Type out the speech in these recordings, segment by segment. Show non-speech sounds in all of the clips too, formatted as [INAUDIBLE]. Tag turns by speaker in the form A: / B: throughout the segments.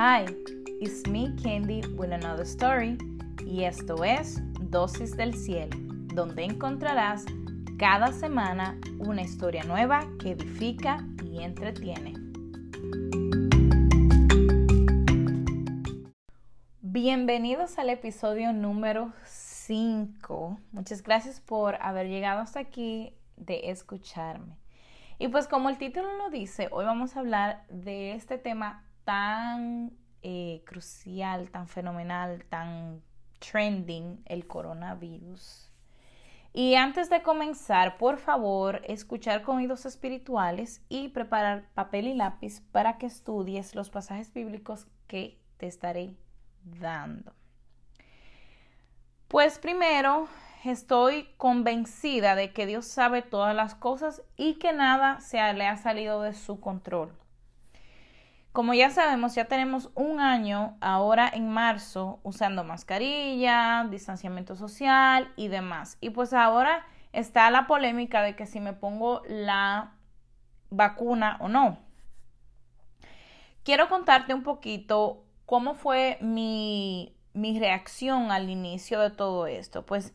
A: Hi, it's me Candy with another story y esto es Dosis del Cielo, donde encontrarás cada semana una historia nueva que edifica y entretiene. Bienvenidos al episodio número 5. Muchas gracias por haber llegado hasta aquí de escucharme. Y pues como el título lo dice, hoy vamos a hablar de este tema tan eh, crucial, tan fenomenal, tan trending, el coronavirus. Y antes de comenzar, por favor, escuchar con oídos espirituales y preparar papel y lápiz para que estudies los pasajes bíblicos que te estaré dando. Pues primero, estoy convencida de que Dios sabe todas las cosas y que nada se le ha salido de su control. Como ya sabemos, ya tenemos un año ahora en marzo usando mascarilla, distanciamiento social y demás. Y pues ahora está la polémica de que si me pongo la vacuna o no. Quiero contarte un poquito cómo fue mi, mi reacción al inicio de todo esto. Pues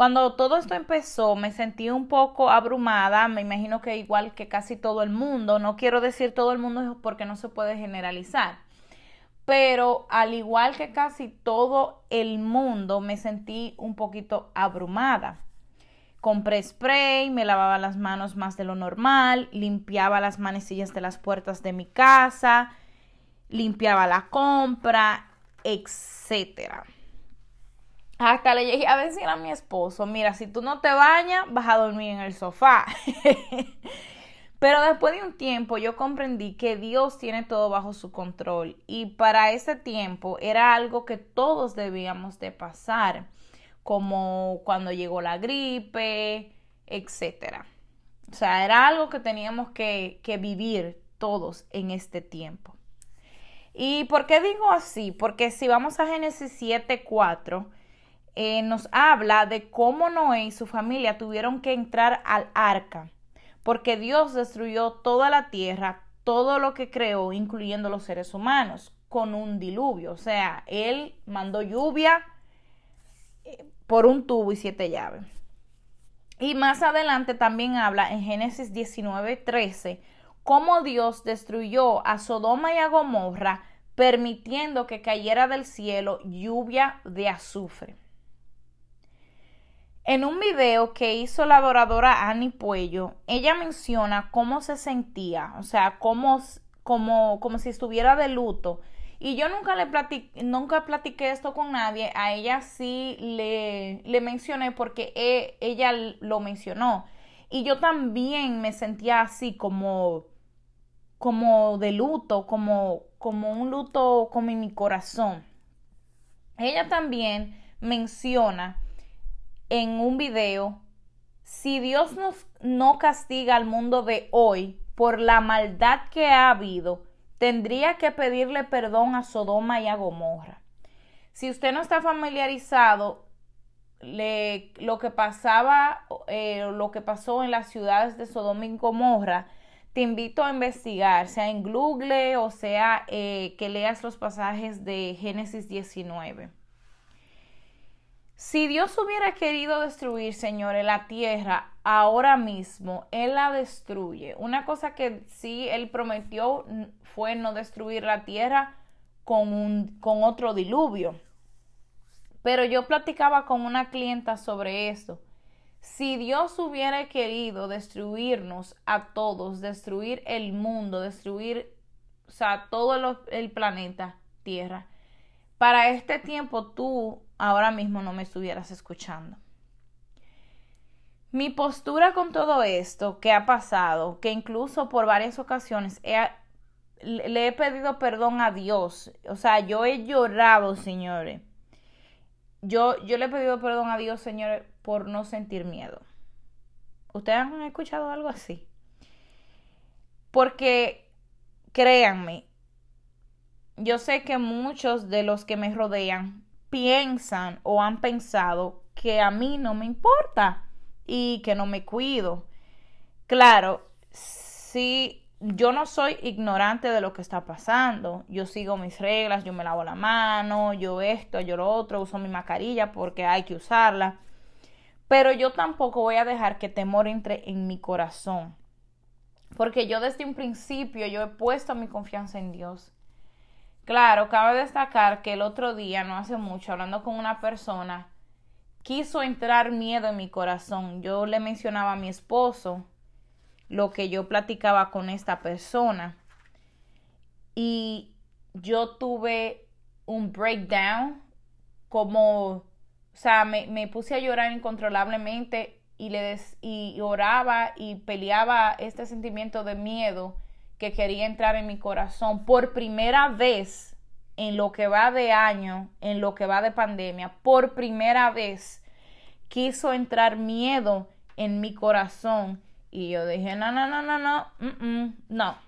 A: cuando todo esto empezó me sentí un poco abrumada, me imagino que igual que casi todo el mundo, no quiero decir todo el mundo porque no se puede generalizar, pero al igual que casi todo el mundo me sentí un poquito abrumada. Compré spray, me lavaba las manos más de lo normal, limpiaba las manecillas de las puertas de mi casa, limpiaba la compra, etcétera. Hasta le llegué a decir a mi esposo, mira, si tú no te bañas, vas a dormir en el sofá. [LAUGHS] Pero después de un tiempo yo comprendí que Dios tiene todo bajo su control y para ese tiempo era algo que todos debíamos de pasar, como cuando llegó la gripe, etc. O sea, era algo que teníamos que, que vivir todos en este tiempo. ¿Y por qué digo así? Porque si vamos a Génesis 7:4, eh, nos habla de cómo Noé y su familia tuvieron que entrar al arca, porque Dios destruyó toda la tierra, todo lo que creó, incluyendo los seres humanos, con un diluvio. O sea, Él mandó lluvia eh, por un tubo y siete llaves. Y más adelante también habla en Génesis 19:13 cómo Dios destruyó a Sodoma y a Gomorra, permitiendo que cayera del cielo lluvia de azufre. En un video que hizo la adoradora Annie Puello, ella menciona cómo se sentía, o sea, cómo, como, como si estuviera de luto. Y yo nunca le platiqué, nunca platiqué esto con nadie, a ella sí le, le mencioné porque e, ella lo mencionó. Y yo también me sentía así como, como de luto, como, como un luto como en mi corazón. Ella también menciona en un video, si Dios nos, no castiga al mundo de hoy por la maldad que ha habido, tendría que pedirle perdón a Sodoma y a Gomorra. Si usted no está familiarizado, le, lo que pasaba, eh, lo que pasó en las ciudades de Sodoma y Gomorra, te invito a investigar, sea en Google o sea eh, que leas los pasajes de Génesis 19. Si Dios hubiera querido destruir, señores, la tierra ahora mismo, Él la destruye. Una cosa que sí Él prometió fue no destruir la tierra con, un, con otro diluvio. Pero yo platicaba con una clienta sobre esto. Si Dios hubiera querido destruirnos a todos, destruir el mundo, destruir, o sea, todo el planeta Tierra, para este tiempo tú ahora mismo no me estuvieras escuchando. Mi postura con todo esto que ha pasado, que incluso por varias ocasiones le he pedido perdón a Dios, o sea, yo he llorado, señores. Yo, yo le he pedido perdón a Dios, señores, por no sentir miedo. ¿Ustedes han escuchado algo así? Porque, créanme, yo sé que muchos de los que me rodean piensan o han pensado que a mí no me importa y que no me cuido. Claro, sí yo no soy ignorante de lo que está pasando. Yo sigo mis reglas, yo me lavo la mano, yo esto, yo lo otro, uso mi mascarilla porque hay que usarla. Pero yo tampoco voy a dejar que temor entre en mi corazón. Porque yo desde un principio yo he puesto mi confianza en Dios. Claro, cabe destacar que el otro día, no hace mucho, hablando con una persona, quiso entrar miedo en mi corazón. Yo le mencionaba a mi esposo lo que yo platicaba con esta persona y yo tuve un breakdown como, o sea, me, puse a llorar incontrolablemente y, le oraba y peleaba este sentimiento de miedo que quería entrar en mi corazón por primera vez en lo que va de año, en lo que va de pandemia, por primera vez quiso entrar miedo en mi corazón y yo dije, no, no, no, no, no, no.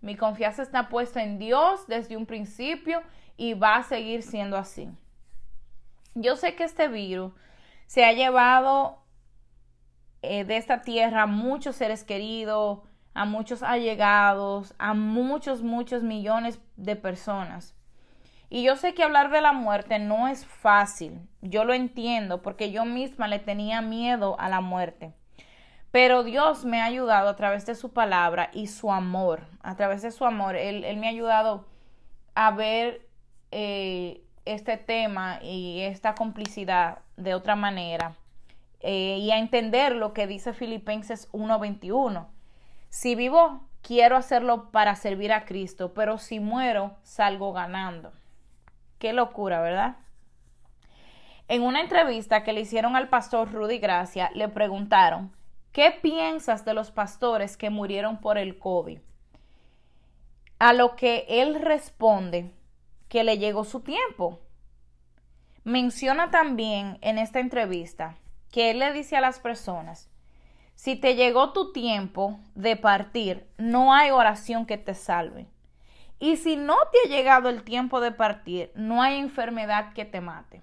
A: Mi confianza está puesta en Dios desde un principio y va a seguir siendo así. Yo sé que este virus se ha llevado eh, de esta tierra muchos seres queridos, a muchos allegados, a muchos, muchos millones de personas. Y yo sé que hablar de la muerte no es fácil, yo lo entiendo porque yo misma le tenía miedo a la muerte. Pero Dios me ha ayudado a través de su palabra y su amor, a través de su amor, Él, me ha ayudado a ver eh, este tema y esta complicidad de otra manera eh, y a entender lo que dice Filipenses 1:21. Si vivo, quiero hacerlo para servir a Cristo, pero si muero, salgo ganando. Qué locura, ¿verdad? En una entrevista que le hicieron al pastor Rudy Gracia, le preguntaron, ¿Qué piensas de los pastores que murieron por el COVID? A lo que él responde que le llegó su tiempo. Menciona también en esta entrevista que él le dice a las personas, si te llegó tu tiempo de partir, no hay oración que te salve. Y si no te ha llegado el tiempo de partir, no hay enfermedad que te mate.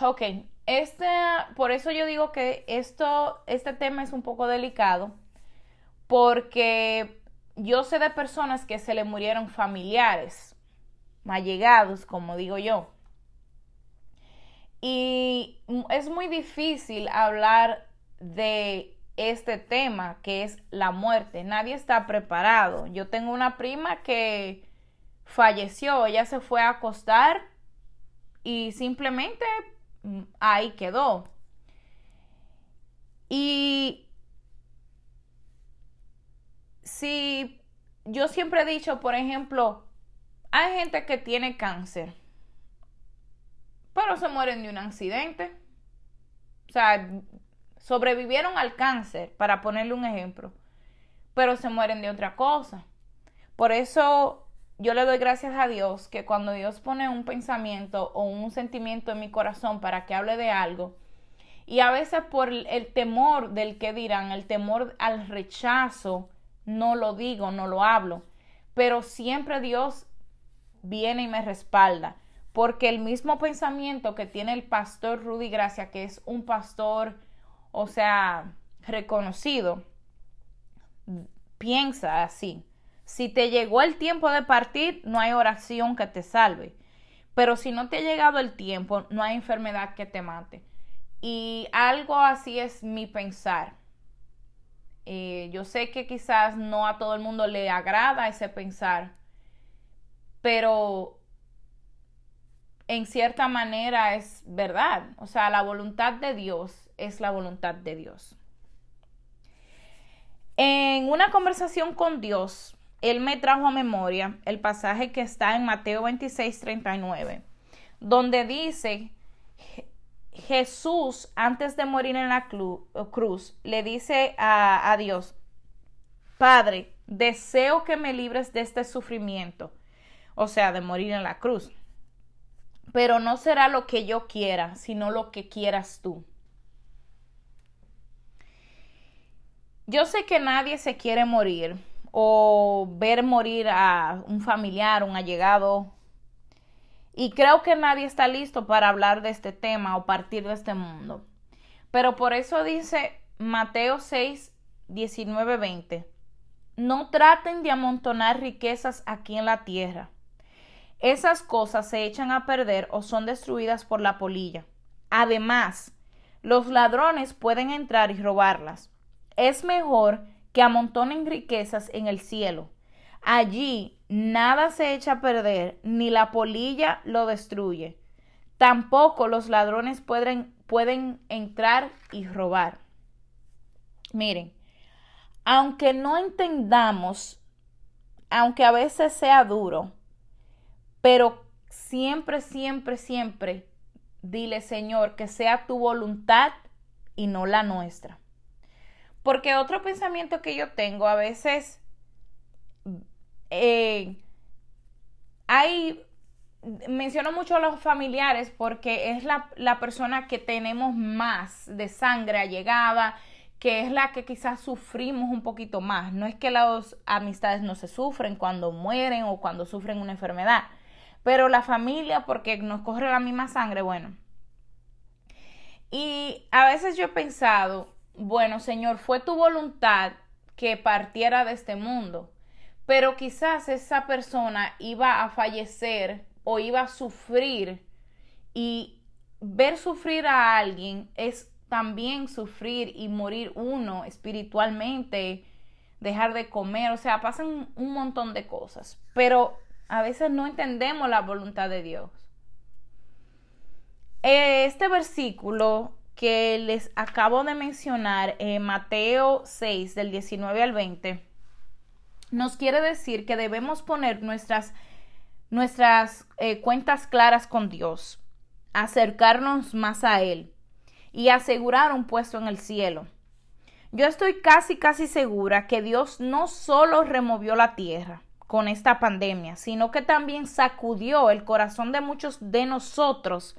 A: Ok, este, por eso yo digo que esto, este tema es un poco delicado, porque yo sé de personas que se le murieron familiares, allegados, como digo yo. Y es muy difícil hablar de este tema que es la muerte. Nadie está preparado. Yo tengo una prima que falleció, ella se fue a acostar y simplemente ahí quedó. Y si yo siempre he dicho, por ejemplo, hay gente que tiene cáncer, pero se mueren de un accidente. O sea, sobrevivieron al cáncer, para ponerle un ejemplo, pero se mueren de otra cosa. Por eso yo le doy gracias a Dios que cuando Dios pone un pensamiento o un sentimiento en mi corazón para que hable de algo, y a veces por el temor del que dirán, el temor al rechazo, no lo digo, no lo hablo, pero siempre Dios viene y me respalda, porque el mismo pensamiento que tiene el pastor Rudy Gracia, que es un pastor, o sea, reconocido, piensa así. Si te llegó el tiempo de partir, no hay oración que te salve. Pero si no te ha llegado el tiempo, no hay enfermedad que te mate. Y algo así es mi pensar. Eh, yo sé que quizás no a todo el mundo le agrada ese pensar, pero en cierta manera es verdad. O sea, la voluntad de Dios es la voluntad de Dios. En una conversación con Dios, él me trajo a memoria el pasaje que está en Mateo 26, 39, donde dice, Jesús, antes de morir en la cruz, le dice a, Dios, Padre, deseo que me libres de este sufrimiento, o sea, de morir en la cruz. Pero no será lo que yo quiera, sino lo que quieras tú. Yo sé que nadie se quiere morir, o ver morir a un familiar, un allegado. Y creo que nadie está listo para hablar de este tema o partir de este mundo. Pero por eso dice Mateo 6, 19, 20. no traten de amontonar riquezas aquí en la tierra. Esas cosas se echan a perder o son destruidas por la polilla. Además, los ladrones pueden entrar y robarlas. Es mejor que amontonen riquezas en el cielo. Allí nada se echa a perder, ni la polilla lo destruye. Tampoco los ladrones pueden, pueden entrar y robar. Miren, aunque no entendamos, aunque a veces sea duro, pero siempre, siempre, siempre dile, Señor, que sea tu voluntad y no la nuestra. Porque otro pensamiento que yo tengo a veces eh, hay, menciono mucho a los familiares porque es la, la persona que tenemos más de sangre allegada, que es la que quizás sufrimos un poquito más. No es que las amistades no se sufren cuando mueren o cuando sufren una enfermedad, pero la familia, porque nos corre la misma sangre, bueno. Y a veces yo he pensado, bueno, Señor, fue tu voluntad que partiera de este mundo, pero quizás esa persona iba a fallecer o iba a sufrir y ver sufrir a alguien es también sufrir y morir uno espiritualmente, dejar de comer, o sea, pasan un montón de cosas, pero a veces no entendemos la voluntad de Dios. Este versículo que les acabo de mencionar, en Mateo 6, del 19 al 20, nos quiere decir que debemos poner nuestras, nuestras eh, cuentas claras con Dios, acercarnos más a Él y asegurar un puesto en el cielo. Yo estoy casi, casi segura que Dios no solo removió la tierra con esta pandemia, sino que también sacudió el corazón de muchos de nosotros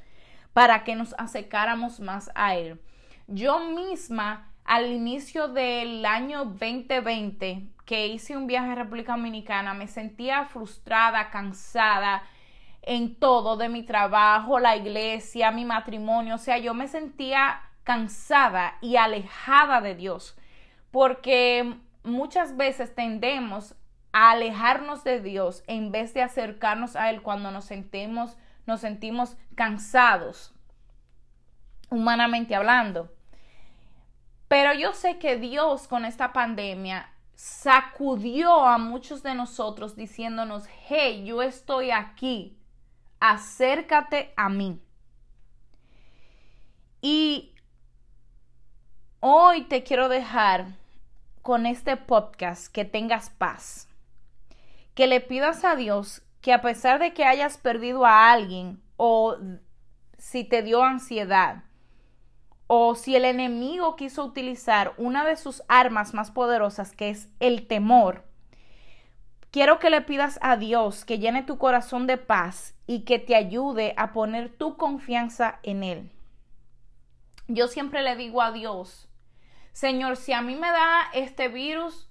A: para que nos acercáramos más a Él. Yo misma, al inicio del año 2020, que hice un viaje a República Dominicana, me sentía frustrada, cansada, en todo, de mi trabajo, la iglesia, mi matrimonio. O sea, yo me sentía cansada y alejada de Dios, porque muchas veces tendemos a alejarnos de Dios en vez de acercarnos a Él cuando nos sentimos, nos sentimos cansados, humanamente hablando. Pero yo sé que Dios con esta pandemia sacudió a muchos de nosotros diciéndonos, hey, yo estoy aquí, acércate a mí. Y hoy te quiero dejar con este podcast que tengas paz, que le pidas a Dios que a pesar de que hayas perdido a alguien o si te dio ansiedad, o si el enemigo quiso utilizar una de sus armas más poderosas, que es el temor, quiero que le pidas a Dios que llene tu corazón de paz y que te ayude a poner tu confianza en Él. Yo siempre le digo a Dios, Señor, si a mí me da este virus,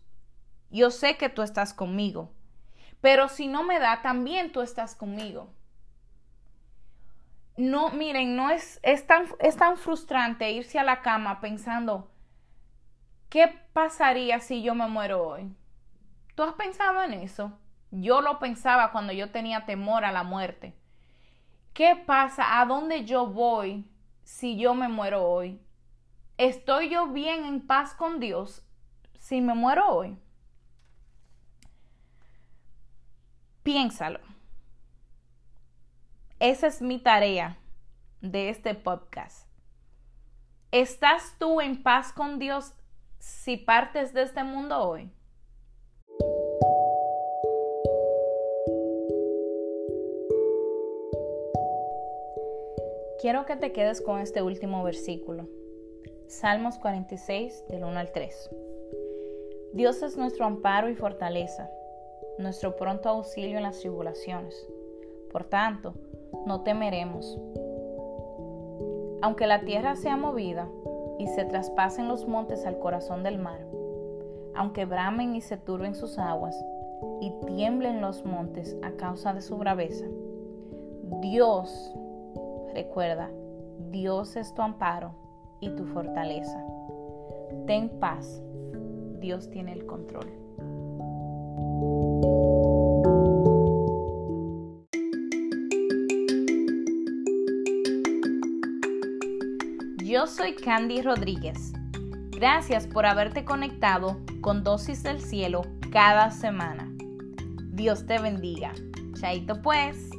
A: yo sé que tú estás conmigo, pero si no me da, también tú estás conmigo. No, miren, no es, es, tan, es tan frustrante irse a la cama pensando, ¿qué pasaría si yo me muero hoy? ¿Tú has pensado en eso? Yo lo pensaba cuando yo tenía temor a la muerte. ¿Qué pasa? ¿A dónde yo voy si yo me muero hoy? ¿Estoy yo bien en paz con Dios si me muero hoy? Piénsalo. Esa es mi tarea de este podcast. ¿Estás tú en paz con Dios si partes de este mundo hoy? Quiero que te quedes con este último versículo. Salmos 46 del 1 al 3. Dios es nuestro amparo y fortaleza, nuestro pronto auxilio en las tribulaciones. Por tanto, no temeremos. Aunque la tierra sea movida y se traspasen los montes al corazón del mar, aunque bramen y se turben sus aguas y tiemblen los montes a causa de su braveza, Dios Recuerda, Dios es tu amparo y tu fortaleza. Ten paz. Dios tiene el control. Soy Candy Rodríguez. Gracias por haberte conectado con Dosis del Cielo cada semana. Dios te bendiga. Chaito pues.